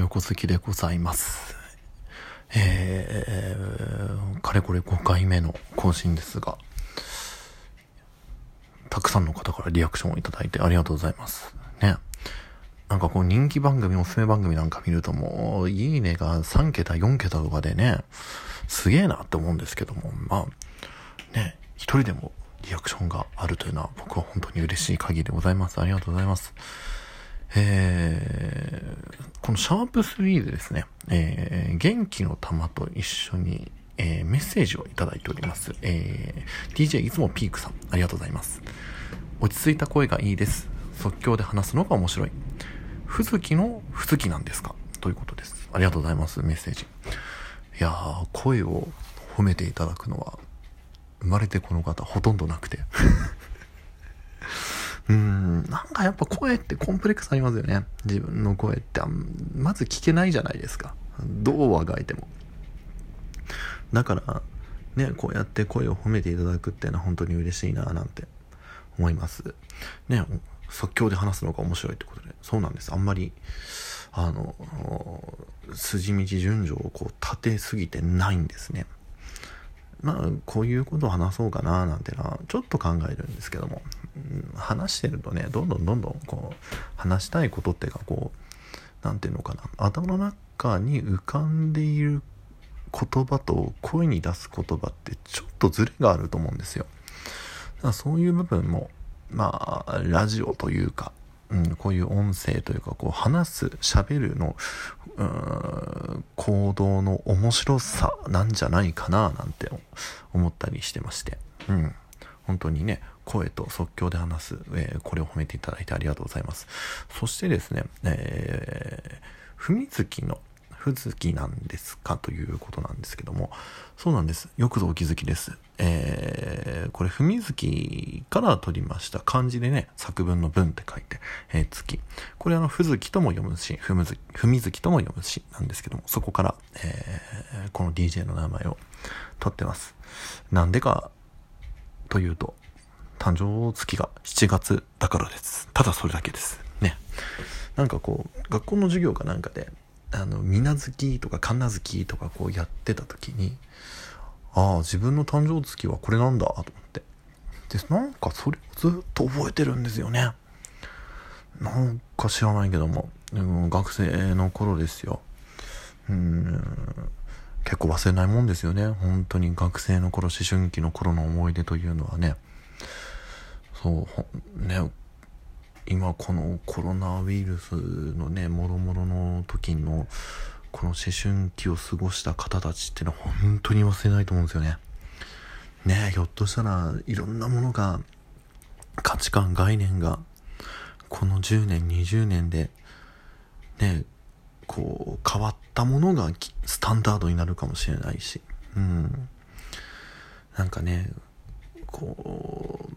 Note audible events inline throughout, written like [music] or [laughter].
横好きでございます。えー、かれこれ5回目の更新ですが、たくさんの方からリアクションをいただいてありがとうございます。ね。なんかこう人気番組、おすすめ番組なんか見るともう、いいねが3桁、4桁とかでね、すげえなって思うんですけども、まあ、ね、一人でもリアクションがあるというのは僕は本当に嬉しい限りでございます。ありがとうございます。えー、このシャープ3でですね、えー、元気の玉と一緒に、えー、メッセージをいただいております。えー、DJ いつもピークさん、ありがとうございます。落ち着いた声がいいです。即興で話すのが面白い。ふずきのふずきなんですか？ということです。ありがとうございます、メッセージ。いやー、声を褒めていただくのは、生まれてこの方ほとんどなくて。うん、なんかやっぱ声ってコンプレックスありますよね。自分の声ってまず聞けないじゃないですか。どうあがいても。だから、ね、こうやって声を褒めていただくっていうのは本当に嬉しいななんて思います。ね、即興で話すのが面白いってことで。そうなんです。あんまり、あの、筋道順序をこう立てすぎてないんですね。まあ、こういうことを話そうかななんてのはちょっと考えるんですけども、話してるとねどんどんどんどんこう話したいことっていうかこう何ていうのかな。頭の中に浮かんでいる言葉と声に出す言葉ってちょっとズレがあると思うんですよ。だからそういう部分もまあラジオというかうん、こういう音声というかこう話す喋るの行動の面白さなんじゃないかななんて思ったりしてまして、うん、本当にね声と即興で話す、えーこれを褒めていただいてありがとうございますそしてですねえー、文月のふずきなんですかということなんですけどもそうなんですよくぞお気づきですえー、これ、文月から取りました漢字でね、作文の文って書いて、えー、月。これあの、ふずきとも読むし、ふむずき、ふみずきとも読むし、なんですけども、そこから、えー、この DJ の名前を取ってます。なんでか、というと、誕生月が7月だからです。ただそれだけです。ね。なんかこう、学校の授業かなんかで、あの、みな月とかかな月とかこうやってた時に、ああ自分の誕生月はこれなんだと思って。でなんかそれをずっと覚えてるんですよね。なんか知らないけども、うん、学生の頃ですよ。うん。結構忘れないもんですよね。本当に学生の頃思春期の頃の思い出というのはね。そうね今このコロナウイルスのねもろもろの時のこの思春期を過ごした方たちってのは本当に忘れないと思うんですよね。ねひょっとしたらいろんなものが価値観概念がこの10年20年でねこう変わったものがスタンダードになるかもしれないしうんなんかねこう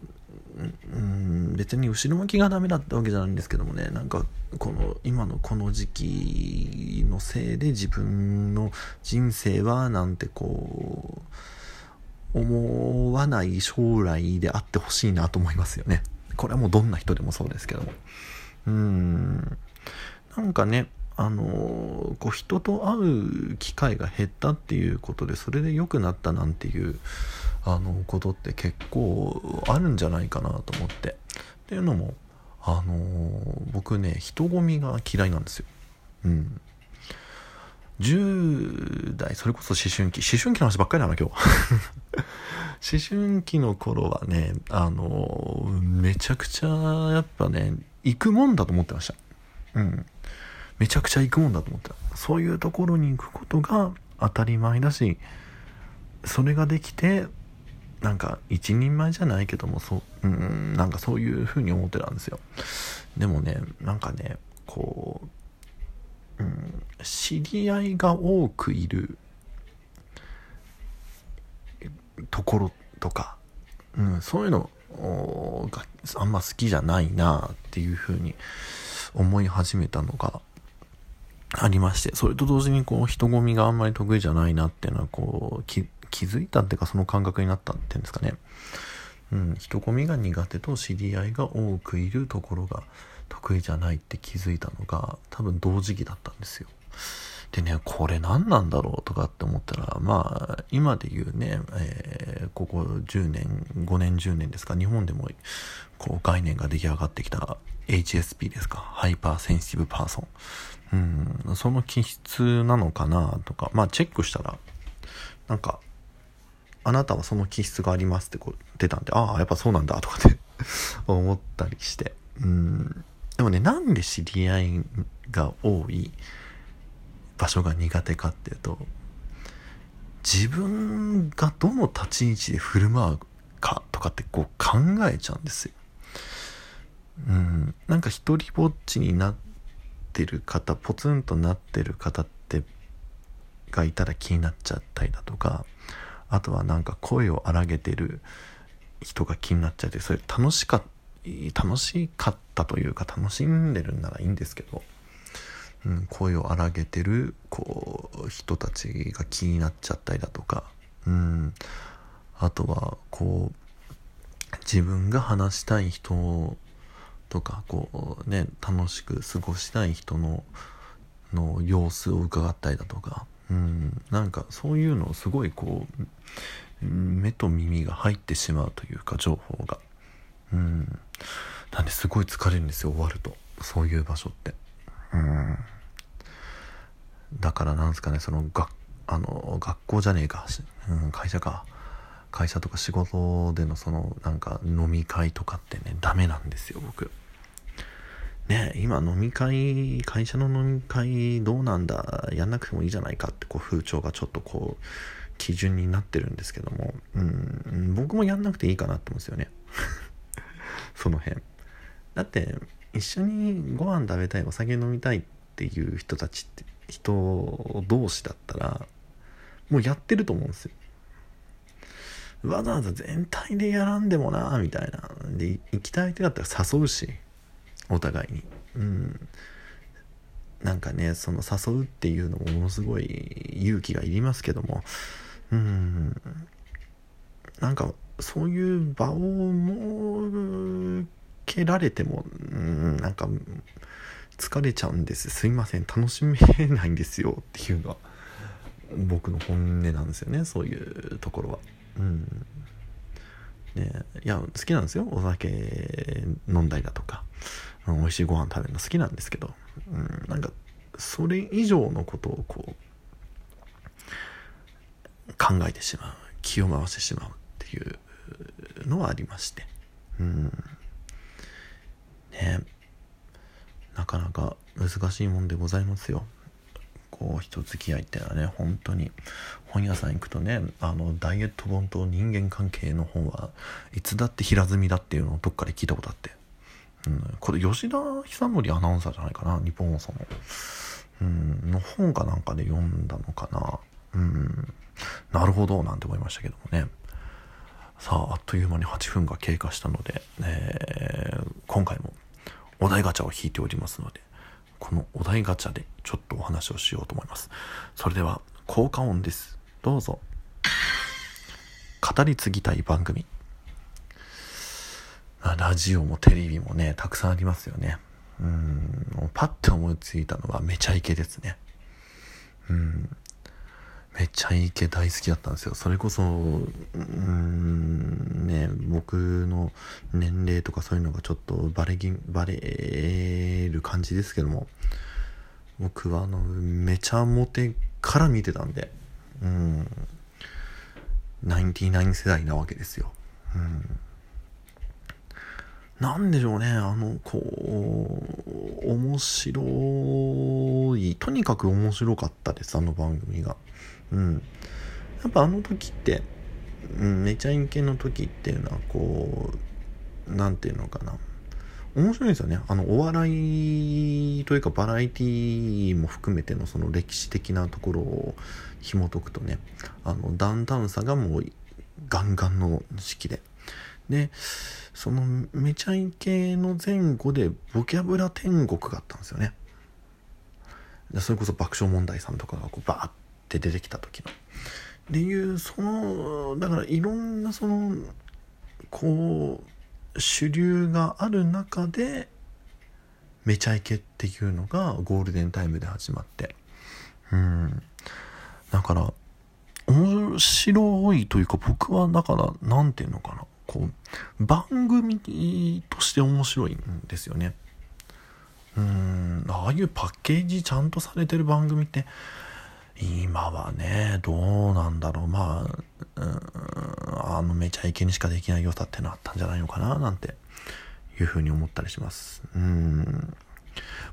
別に後ろ向きがダメだったわけじゃないんですけどもね。なんかこの今のこの時期のせいで自分の人生はなんてこう思わない将来であってほしいなと思いますよね。これはもうどんな人でもそうですけども。うん。なんかねあのこう人と会う機会が減ったっていうことでそれで良くなったなんていうあのことって結構あるんじゃないかなと思って。っていうのもあの僕ね人混みが嫌いなんですよ。うん。10代それこそ思春期。思春期の話ばっかりだな今日。[laughs] 思春期の頃はねあのめちゃくちゃやっぱね行くもんだと思ってました。うん。めちゃくちゃ行くもんだと思ってた。そういうところに行くことが当たり前だしそれができてなんか一人前じゃないけどもそううんなんかそういう風に思ってたんですよ。でもねなんかねこう、うん、知り合いが多くいるところとか、うん、そういうのがあんま好きじゃないなっていう風に思い始めたのがありましてそれと同時にこう人混みがあんまり得意じゃないなっていうのはこう気づいたっていうかその感覚になったっていうんですかねうん人混みが苦手と知り合いが多くいるところが得意じゃないって気づいたのが多分同時期だったんですよでね、これ何なんだろうとかって思ったら、まあ、今で言うね、えー、ここ10年、5年、10年ですか、日本でも、こう、概念が出来上がってきた HSP ですか、 hyper sensitive person。うん、その気質なのかなとか、まあ、チェックしたら、なんか、あなたはその気質がありますってこう出たんで、ああ、やっぱそうなんだとかって [laughs] 思ったりして。うん。でもね、なんで知り合いが多い場所が苦手かっていうと自分がどの立ち位置で振る舞うかとかってこう考えちゃうんですよ。うん、なんか一人ぼっちになってる方ポツンとなってる方ってがいたら気になっちゃったりだとかあとはなんか声を荒げてる人が気になっちゃってそれ楽しか楽しかったというか楽しんでるんならいいんですけどうん、声を荒げてるこう人たちが気になっちゃったりだとか、うん、あとはこう自分が話したい人とかこうね楽しく過ごしたい人のの様子を伺ったりだとか、うん、なんかそういうのをすごいこう目と耳が入ってしまうというか情報が、うん、なんですごい疲れるんですよ終わると。そういう場所って。うん。だからなんですかねそのがあの学校じゃねえか、うん、会社か。会社とか仕事でのそのなんか飲み会とかってねダメなんですよ僕。ね今飲み会会社の飲み会どうなんだやんなくてもいいじゃないかってこう風潮がちょっとこう基準になってるんですけども、うん、僕もやんなくていいかなって思うんですよね。[laughs] その辺。だって一緒にご飯食べたいお酒飲みたいっていう人たちって人同士だったらもうやってると思うんですよ。わざわざ全体でやらんでもなみたいな。で行きたい相手だったら誘うし。お互いに。うん。なんかねその誘うっていうのもものすごい勇気がいりますけども。うん。なんかそういう場を設けられてもうんなんか疲れちゃうんです。すいません。楽しめないんですよ。っていうのは僕の本音なんですよね。そういうところは。うん。ねいや好きなんですよ。お酒飲んだりだとか、うん、美味しいご飯食べるの好きなんですけど、うん、なんかそれ以上のことをこう考えてしまう。気を回してしまうっていうのはありまして。うん。ねなかなか難しいもんでございますよ。こう人付き合いってのはね本当に本屋さん行くとねあのダイエット本と人間関係の本はいつだって平積みだっていうのをどっかで聞いたことあって、うん、これ吉田久典アナウンサーじゃないかな日本放送の、うん、の本かなんかで読んだのかな。うんなるほどなんて思いましたけどもね。さああっという間に8分が経過したので、えー、今回もお題ガチャを引いておりますので、このお題ガチャでちょっとお話をしようと思います。それでは、効果音です。どうぞ。語り継ぎたい番組。ラジオもテレビもね、たくさんありますよね。うん、パッて思いついたのはめちゃイケですね。うん。めっちゃイケ大好きだったんですよ。それこそ、うーん、ね、僕の年齢とかそういうのがちょっとバレぎ、バレる感じですけども、僕はあの、めちゃモテから見てたんで、うん、ナインティナイン世代なわけですよ。うん。なんでしょうね、あの、こう、面白い、とにかく面白かったです、あの番組が。うん、やっぱあの時って、うん、めちゃインケの時っていうのはこう何て言うのかな。面白いですよね。あのお笑いというかバラエティーも含めてのその歴史的なところを紐解くとね。あのダウンタウンさがもうガンガンの式で。でそのめちゃイケの前後でボキャブラ天国があったんですよね。それこそ爆笑問題さんとかがこうバーッって出てきた時の。っていうそのだからいろんなそのこう主流がある中でめちゃイケっていうのがゴールデンタイムで始まってうん。だから、面白いというか、僕はだから、なんていうのかな。こう、番組として面白いんですよね。うん、ああいうパッケージちゃんとされてる番組って、今はね、どうなんだろう。まあ、うん、あの、めちゃイケにしかできない良さってのあったんじゃないのかな、なんて、いうふうに思ったりします。うん。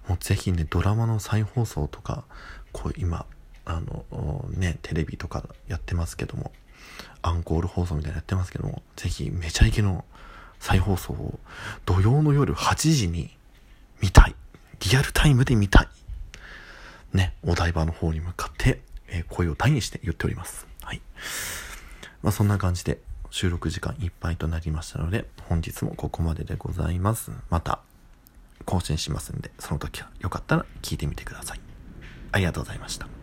もうぜひね、ドラマの再放送とか、こう今、あの、ね、テレビとかやってますけども、アンコール放送みたいなのやってますけども、ぜひめちゃイケの再放送を土曜の夜8時に見たい。リアルタイムで見たい。ね、お台場の方に向かって、えー声を大にして言っております。はい。まあそんな感じで収録時間いっぱいとなりましたので、本日もここまででございます。また更新しますんで、その時はよかったら聞いてみてください。ありがとうございました。